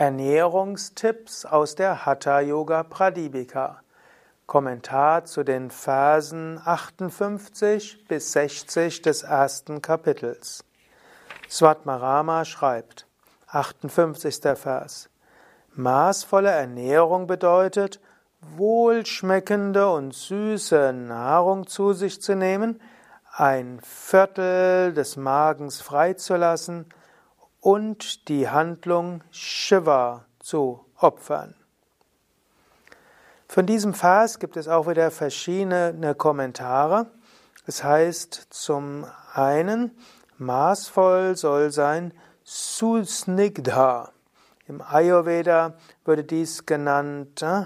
Ernährungstipps aus der Hatha Yoga Pradipika. Kommentar zu den Versen 58 bis 60 des ersten Kapitels. Svatmarama schreibt, 58. Vers. Maßvolle Ernährung bedeutet, wohlschmeckende und süße Nahrung zu sich zu nehmen, ein Viertel des Magens freizulassen und die Handlung Shiva zu opfern. Von diesem Vers gibt es auch wieder verschiedene Kommentare. Es heißt zum einen, maßvoll soll sein Susnigdha. Im Ayurveda würde dies genannt äh,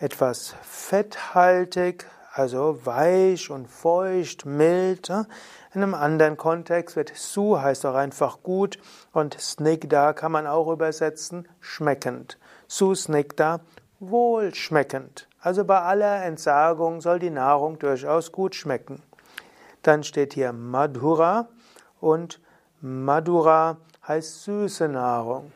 etwas fetthaltig, also weich und feucht, mild. Äh. In einem anderen Kontext wird Su heißt auch einfach gut und Snigda kann man auch übersetzen schmeckend. Su Snigda wohlschmeckend. Also bei aller Entsagung soll die Nahrung durchaus gut schmecken. Dann steht hier Madhura und Madhura heißt süße Nahrung.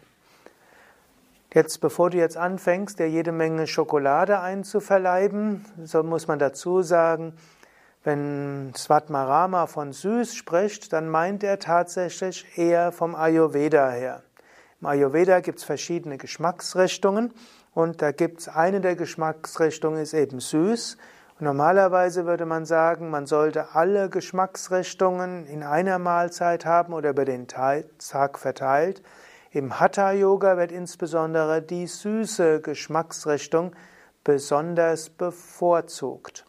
Jetzt, bevor du jetzt anfängst, dir jede Menge Schokolade einzuverleiben, so muss man dazu sagen, wenn Svatmarama von süß spricht, dann meint er tatsächlich eher vom Ayurveda her. Im Ayurveda gibt es verschiedene Geschmacksrichtungen und da gibt es eine der Geschmacksrichtungen ist eben süß. Und normalerweise würde man sagen, man sollte alle Geschmacksrichtungen in einer Mahlzeit haben oder über den Tag verteilt. Im Hatha Yoga wird insbesondere die süße Geschmacksrichtung besonders bevorzugt.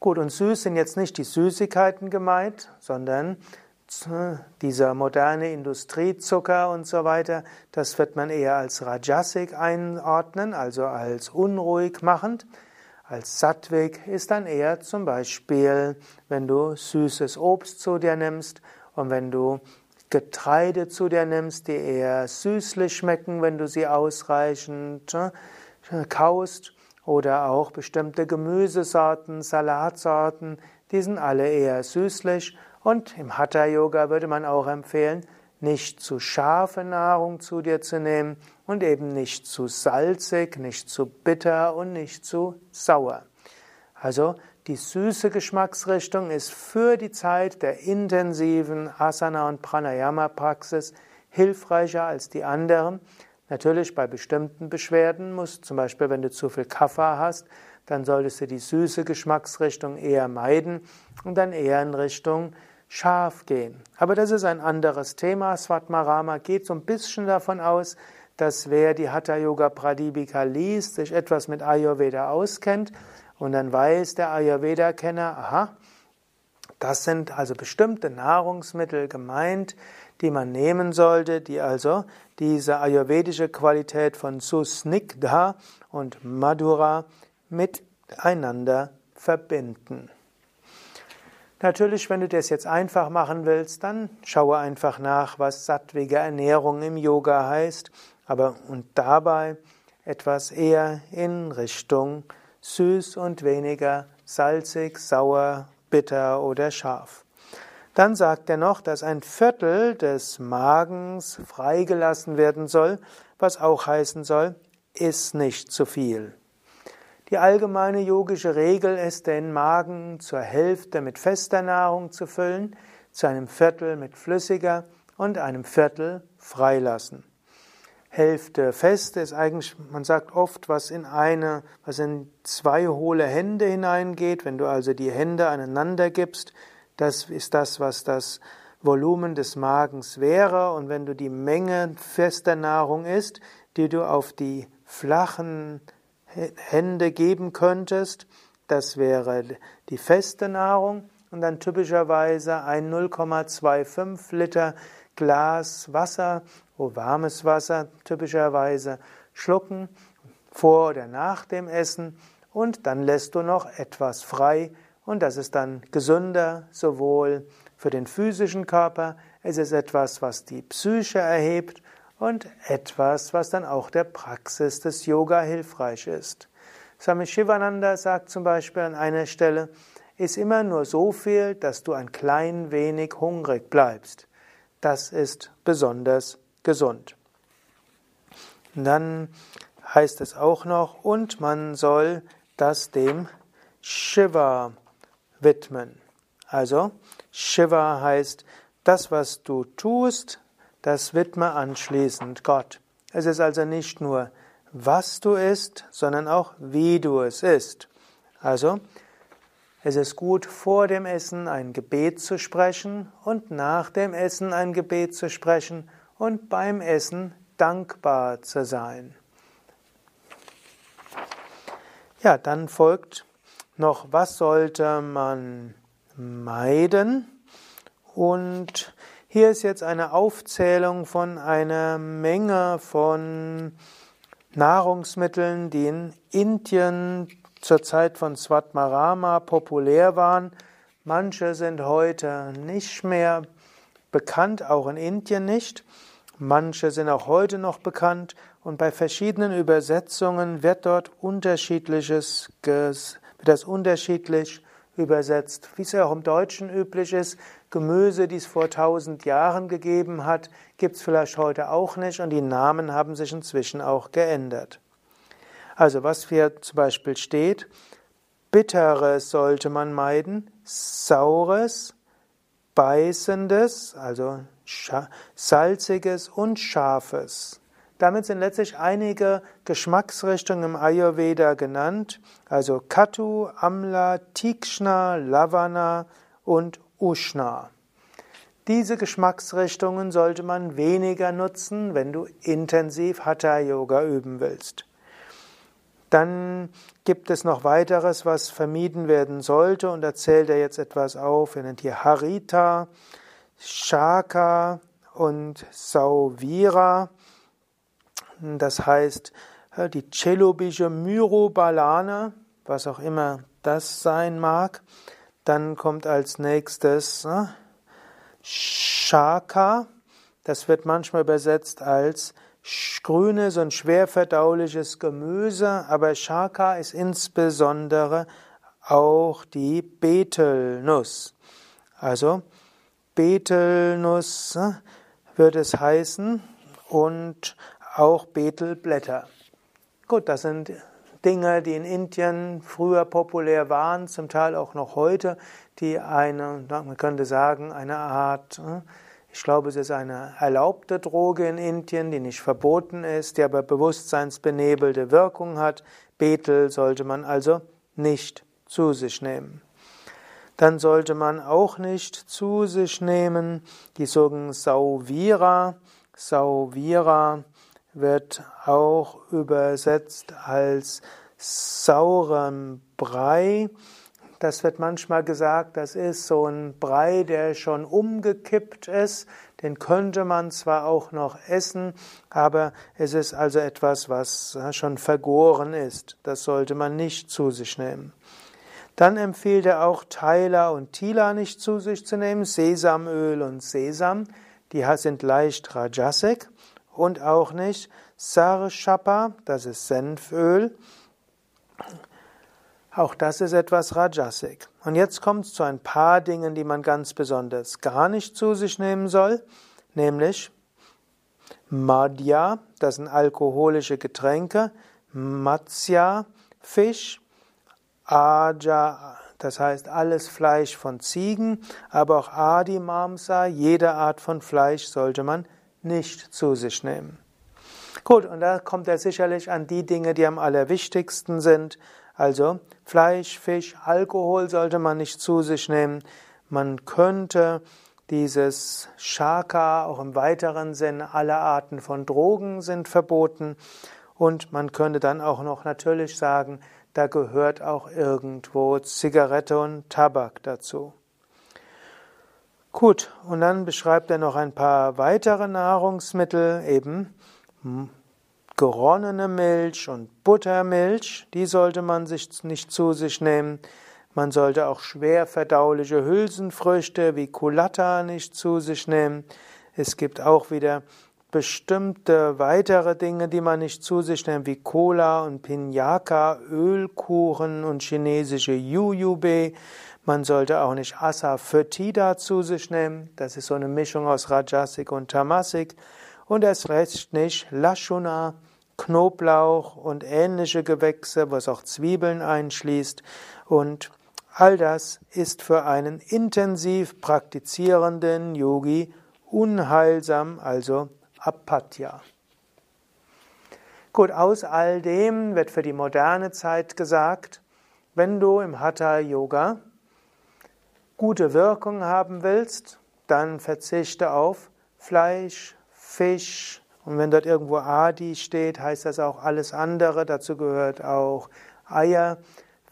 Gut, und süß sind jetzt nicht die Süßigkeiten gemeint, sondern dieser moderne Industriezucker und so weiter, das wird man eher als Rajasik einordnen, also als unruhig machend. Als Sattwig ist dann eher zum Beispiel, wenn du süßes Obst zu dir nimmst und wenn du Getreide zu dir nimmst, die eher süßlich schmecken, wenn du sie ausreichend äh, kaust oder auch bestimmte Gemüsesorten, Salatsorten, die sind alle eher süßlich und im Hatha Yoga würde man auch empfehlen, nicht zu scharfe Nahrung zu dir zu nehmen und eben nicht zu salzig, nicht zu bitter und nicht zu sauer. Also die süße Geschmacksrichtung ist für die Zeit der intensiven Asana und Pranayama Praxis hilfreicher als die anderen, Natürlich bei bestimmten Beschwerden muss, zum Beispiel wenn du zu viel Kaffer hast, dann solltest du die süße Geschmacksrichtung eher meiden und dann eher in Richtung scharf gehen. Aber das ist ein anderes Thema. Svatmarama geht so ein bisschen davon aus, dass wer die Hatha Yoga Pradipika liest, sich etwas mit Ayurveda auskennt und dann weiß der Ayurveda-Kenner, aha, das sind also bestimmte Nahrungsmittel gemeint, die man nehmen sollte, die also diese ayurvedische Qualität von Susnigdha und Madhura miteinander verbinden. Natürlich, wenn du das jetzt einfach machen willst, dann schaue einfach nach, was sattwige Ernährung im Yoga heißt, aber und dabei etwas eher in Richtung süß und weniger salzig, sauer, bitter oder scharf. Dann sagt er noch, dass ein Viertel des Magens freigelassen werden soll, was auch heißen soll, iss nicht zu viel. Die allgemeine yogische Regel ist, den Magen zur Hälfte mit fester Nahrung zu füllen, zu einem Viertel mit flüssiger und einem Viertel freilassen. Hälfte fest ist eigentlich, man sagt oft, was in eine, was in zwei hohle Hände hineingeht. Wenn du also die Hände aneinander gibst, das ist das, was das Volumen des Magens wäre. Und wenn du die Menge fester Nahrung isst, die du auf die flachen Hände geben könntest, das wäre die feste Nahrung. Und dann typischerweise ein 0,25 Liter Glas Wasser, oh warmes Wasser typischerweise schlucken vor oder nach dem Essen und dann lässt du noch etwas frei und das ist dann gesünder, sowohl für den physischen Körper, es ist etwas, was die Psyche erhebt und etwas, was dann auch der Praxis des Yoga hilfreich ist. Swami Shivananda sagt zum Beispiel an einer Stelle, ist immer nur so viel, dass du ein klein wenig hungrig bleibst. Das ist besonders gesund. dann heißt es auch noch, und man soll das dem Shiva widmen. Also Shiva heißt, das, was du tust, das widme anschließend Gott. Es ist also nicht nur, was du isst, sondern auch, wie du es isst. Also, es ist gut, vor dem Essen ein Gebet zu sprechen und nach dem Essen ein Gebet zu sprechen und beim Essen dankbar zu sein. Ja, dann folgt noch, was sollte man meiden? Und hier ist jetzt eine Aufzählung von einer Menge von Nahrungsmitteln, die in Indien zur Zeit von Svatmarama populär waren. Manche sind heute nicht mehr bekannt, auch in Indien nicht. Manche sind auch heute noch bekannt und bei verschiedenen Übersetzungen wird dort unterschiedliches, wird das unterschiedlich übersetzt. Wie es ja auch im Deutschen üblich ist, Gemüse, die es vor tausend Jahren gegeben hat, gibt es vielleicht heute auch nicht und die Namen haben sich inzwischen auch geändert. Also was hier zum Beispiel steht, Bitteres sollte man meiden, Saures, Beißendes, also Salziges und Scharfes. Damit sind letztlich einige Geschmacksrichtungen im Ayurveda genannt, also Katu, Amla, Tikshna, Lavana und Ushna. Diese Geschmacksrichtungen sollte man weniger nutzen, wenn du intensiv Hatha Yoga üben willst. Dann gibt es noch weiteres, was vermieden werden sollte, und da zählt er jetzt etwas auf. Er nennt hier Harita, Shaka und Sauvira. Das heißt, äh, die Chelobische Myrobalane, was auch immer das sein mag. Dann kommt als nächstes äh, Shaka. Das wird manchmal übersetzt als grünes und schwer verdauliches Gemüse, aber Shaka ist insbesondere auch die Betelnuss. Also Betelnuss äh, wird es heißen und auch Betelblätter. Gut, das sind Dinge, die in Indien früher populär waren, zum Teil auch noch heute, die eine, man könnte sagen, eine Art, äh, ich glaube, es ist eine erlaubte Droge in Indien, die nicht verboten ist, die aber bewusstseinsbenebelte Wirkung hat. Betel sollte man also nicht zu sich nehmen dann sollte man auch nicht zu sich nehmen die sogenannten Sauvira. Sauvira wird auch übersetzt als saurem Brei. Das wird manchmal gesagt, das ist so ein Brei, der schon umgekippt ist. Den könnte man zwar auch noch essen, aber es ist also etwas, was schon vergoren ist. Das sollte man nicht zu sich nehmen. Dann empfiehlt er auch Tyler und Tila nicht zu sich zu nehmen, Sesamöl und Sesam, die sind leicht Rajasik und auch nicht Sarshapa, das ist Senföl. Auch das ist etwas Rajasik. Und jetzt kommt es zu ein paar Dingen, die man ganz besonders gar nicht zu sich nehmen soll, nämlich Madhya, das sind alkoholische Getränke, Matsya, Fisch, Aja, das heißt alles Fleisch von Ziegen, aber auch Adi Mamsa, jede Art von Fleisch sollte man nicht zu sich nehmen. Gut, und da kommt er sicherlich an die Dinge, die am allerwichtigsten sind. Also Fleisch, Fisch, Alkohol sollte man nicht zu sich nehmen. Man könnte dieses Shaka auch im weiteren Sinn, alle Arten von Drogen sind verboten. Und man könnte dann auch noch natürlich sagen, da gehört auch irgendwo Zigarette und Tabak dazu. Gut, und dann beschreibt er noch ein paar weitere Nahrungsmittel, eben geronnene Milch und Buttermilch, die sollte man sich nicht zu sich nehmen. Man sollte auch schwer verdauliche Hülsenfrüchte wie Kulatta nicht zu sich nehmen. Es gibt auch wieder bestimmte weitere Dinge, die man nicht zu sich nimmt, wie Cola und Pinyaka, Ölkuchen und chinesische Yuyube. Man sollte auch nicht Asafoetida zu sich nehmen. Das ist so eine Mischung aus Rajasik und Tamasik. Und erst recht nicht Lashuna, Knoblauch und ähnliche Gewächse, was auch Zwiebeln einschließt. Und all das ist für einen intensiv praktizierenden Yogi unheilsam, also Apatya. Gut, aus all dem wird für die moderne Zeit gesagt, wenn du im Hatha Yoga gute Wirkung haben willst, dann verzichte auf Fleisch, Fisch und wenn dort irgendwo Adi steht, heißt das auch alles andere. Dazu gehört auch Eier.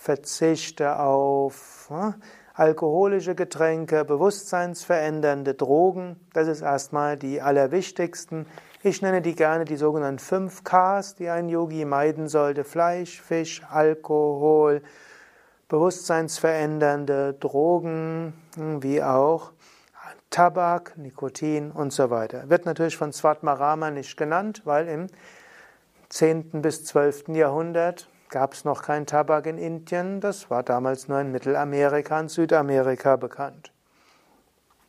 Verzichte auf ja, alkoholische Getränke, bewusstseinsverändernde Drogen. Das ist erstmal die allerwichtigsten. Ich nenne die gerne die sogenannten 5 Ks, die ein Yogi meiden sollte. Fleisch, Fisch, Alkohol, bewusstseinsverändernde Drogen, wie auch Tabak, Nikotin und so weiter. Wird natürlich von Svatmarama nicht genannt, weil im 10. bis 12. Jahrhundert gab es noch kein Tabak in Indien. Das war damals nur in Mittelamerika und Südamerika bekannt.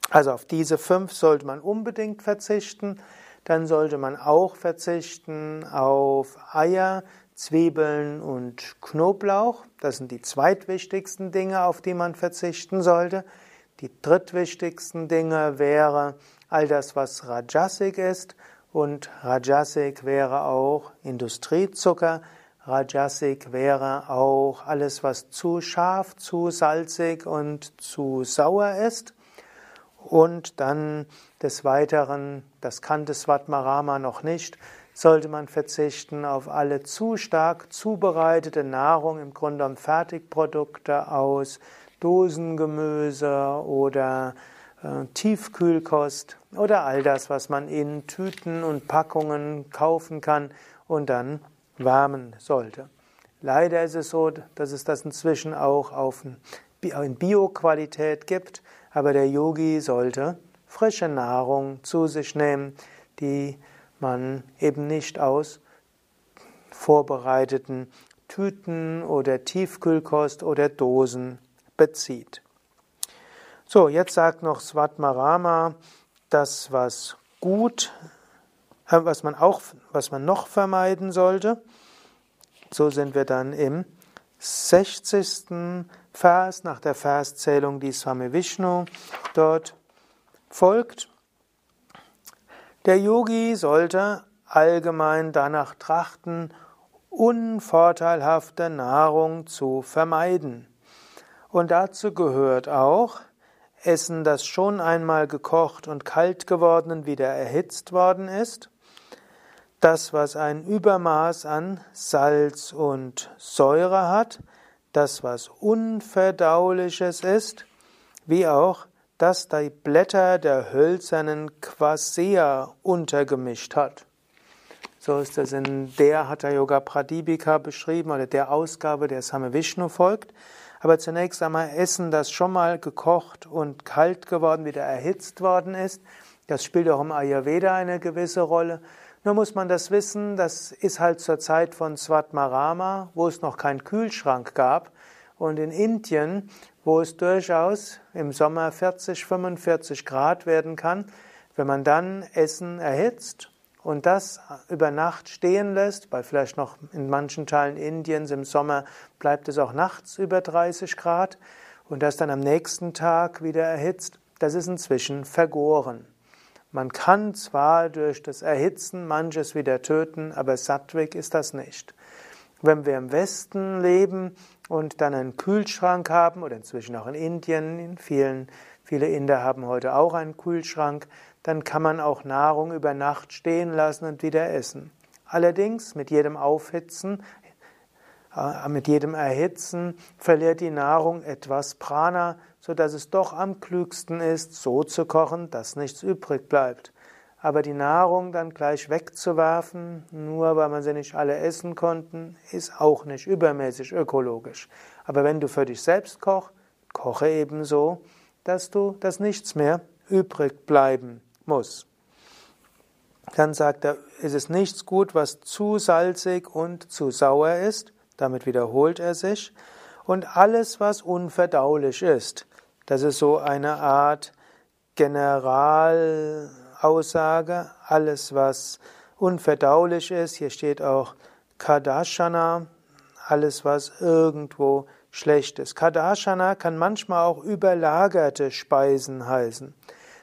Also auf diese fünf sollte man unbedingt verzichten. Dann sollte man auch verzichten auf Eier, Zwiebeln und Knoblauch. Das sind die zweitwichtigsten Dinge, auf die man verzichten sollte. Die drittwichtigsten Dinge wäre all das, was Rajasik ist. Und Rajasik wäre auch Industriezucker. Rajasik wäre auch alles, was zu scharf, zu salzig und zu sauer ist. Und dann des Weiteren, das kannte Svatmarama noch nicht, sollte man verzichten auf alle zu stark zubereitete Nahrung, im Grunde um Fertigprodukte aus Dosengemüse oder äh, Tiefkühlkost oder all das, was man in Tüten und Packungen kaufen kann und dann wärmen sollte. Leider ist es so, dass es das inzwischen auch auf, in Bio-Qualität gibt. Aber der Yogi sollte frische Nahrung zu sich nehmen, die man eben nicht aus vorbereiteten Tüten oder Tiefkühlkost oder Dosen bezieht. So, jetzt sagt noch Svatmarama, das was gut, äh, was man auch, was man noch vermeiden sollte. So sind wir dann im 60. Vers nach der Verszählung, die Swami Vishnu dort folgt. Der Yogi sollte allgemein danach trachten, unvorteilhafte Nahrung zu vermeiden. Und dazu gehört auch Essen, das schon einmal gekocht und kalt geworden und wieder erhitzt worden ist, das, was ein Übermaß an Salz und Säure hat, das, was Unverdauliches ist, wie auch, dass die Blätter der hölzernen Quasea untergemischt hat. So ist das in der Hatha Yoga Pradipika beschrieben oder der Ausgabe, der Same Vishnu folgt. Aber zunächst einmal Essen, das schon mal gekocht und kalt geworden, wieder erhitzt worden ist. Das spielt auch im Ayurveda eine gewisse Rolle. Nur muss man das wissen, das ist halt zur Zeit von Svatmarama, wo es noch keinen Kühlschrank gab. Und in Indien, wo es durchaus im Sommer 40, 45 Grad werden kann, wenn man dann Essen erhitzt und das über Nacht stehen lässt, weil vielleicht noch in manchen Teilen Indiens im Sommer bleibt es auch nachts über 30 Grad und das dann am nächsten Tag wieder erhitzt, das ist inzwischen vergoren. Man kann zwar durch das Erhitzen manches wieder töten, aber Sattwig ist das nicht. Wenn wir im Westen leben und dann einen Kühlschrank haben, oder inzwischen auch in Indien, in vielen, viele Inder haben heute auch einen Kühlschrank, dann kann man auch Nahrung über Nacht stehen lassen und wieder essen. Allerdings mit jedem Aufhitzen, äh, mit jedem Erhitzen verliert die Nahrung etwas Prana, so dass es doch am klügsten ist, so zu kochen, dass nichts übrig bleibt. Aber die Nahrung dann gleich wegzuwerfen, nur weil man sie nicht alle essen konnten, ist auch nicht übermäßig ökologisch. Aber wenn du für dich selbst kochst, koche ebenso, dass du, dass nichts mehr übrig bleiben muss. Dann sagt er, es ist nichts gut, was zu salzig und zu sauer ist. Damit wiederholt er sich. Und alles, was unverdaulich ist. Das ist so eine Art Generalaussage. Alles, was unverdaulich ist. Hier steht auch Kadashana, alles was irgendwo schlecht ist. Kadashana kann manchmal auch überlagerte Speisen heißen.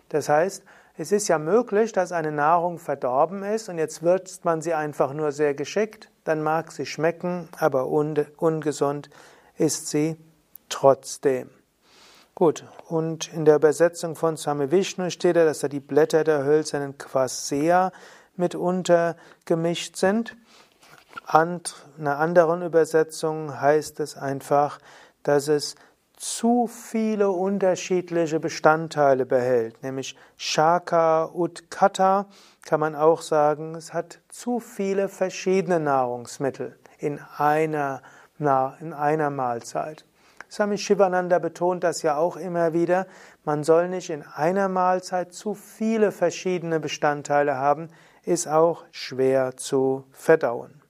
Das heißt, es ist ja möglich, dass eine Nahrung verdorben ist und jetzt würzt man sie einfach nur sehr geschickt, dann mag sie schmecken, aber ungesund ist sie trotzdem. Gut, und in der Übersetzung von Swami Vishnu steht da, dass da die Blätter der hölzernen Quasea mitunter gemischt sind. In einer anderen Übersetzung heißt es einfach, dass es zu viele unterschiedliche Bestandteile behält, nämlich Shaka Utkata kann man auch sagen, es hat zu viele verschiedene Nahrungsmittel in einer, in einer Mahlzeit. Swami Shivananda betont das ja auch immer wieder. Man soll nicht in einer Mahlzeit zu viele verschiedene Bestandteile haben, ist auch schwer zu verdauen.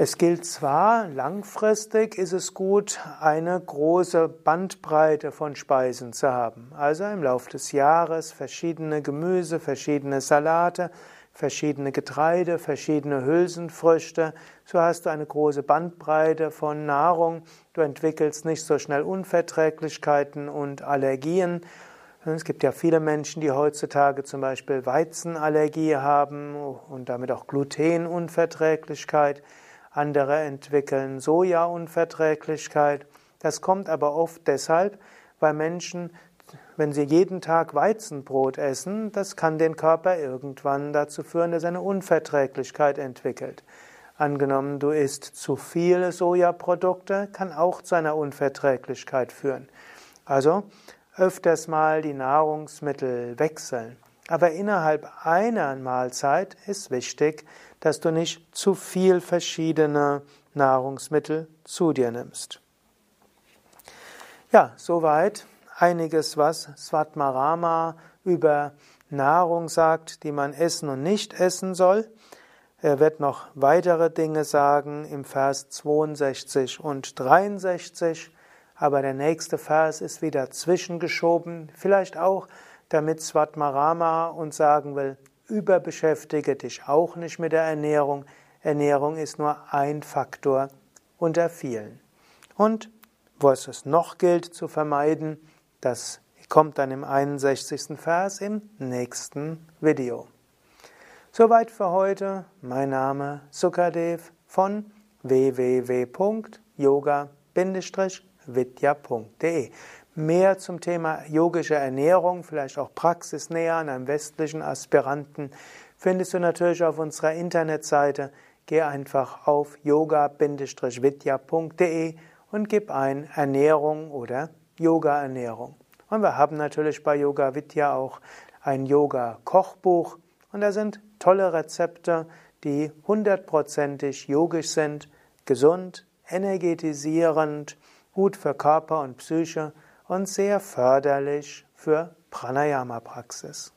Es gilt zwar, langfristig ist es gut, eine große Bandbreite von Speisen zu haben. Also im Laufe des Jahres verschiedene Gemüse, verschiedene Salate, verschiedene Getreide, verschiedene Hülsenfrüchte. So hast du eine große Bandbreite von Nahrung. Du entwickelst nicht so schnell Unverträglichkeiten und Allergien. Es gibt ja viele Menschen, die heutzutage zum Beispiel Weizenallergie haben und damit auch Glutenunverträglichkeit. Andere entwickeln Sojaunverträglichkeit. Das kommt aber oft deshalb, weil Menschen wenn sie jeden Tag Weizenbrot essen, das kann den Körper irgendwann dazu führen, dass er eine Unverträglichkeit entwickelt. Angenommen, du isst zu viele Sojaprodukte, kann auch zu einer Unverträglichkeit führen. Also öfters mal die Nahrungsmittel wechseln. Aber innerhalb einer Mahlzeit ist wichtig, dass du nicht zu viel verschiedene Nahrungsmittel zu dir nimmst. Ja, soweit einiges, was Svatmarama über Nahrung sagt, die man essen und nicht essen soll. Er wird noch weitere Dinge sagen im Vers 62 und 63, aber der nächste Vers ist wieder zwischengeschoben, vielleicht auch, damit Svatmarama uns sagen will, überbeschäftige dich auch nicht mit der Ernährung. Ernährung ist nur ein Faktor unter vielen. Und was es noch gilt zu vermeiden, das kommt dann im 61. Vers im nächsten Video. Soweit für heute. Mein Name Sukadev von www.yoga-vidya.de. Mehr zum Thema yogische Ernährung, vielleicht auch praxisnäher an einem westlichen Aspiranten, findest du natürlich auf unserer Internetseite. Geh einfach auf yoga-vidya.de und gib ein Ernährung oder Yoga-Ernährung. Und wir haben natürlich bei Yoga Vidya auch ein Yoga-Kochbuch und da sind tolle Rezepte, die hundertprozentig yogisch sind, gesund, energetisierend, gut für Körper und Psyche und sehr förderlich für Pranayama-Praxis.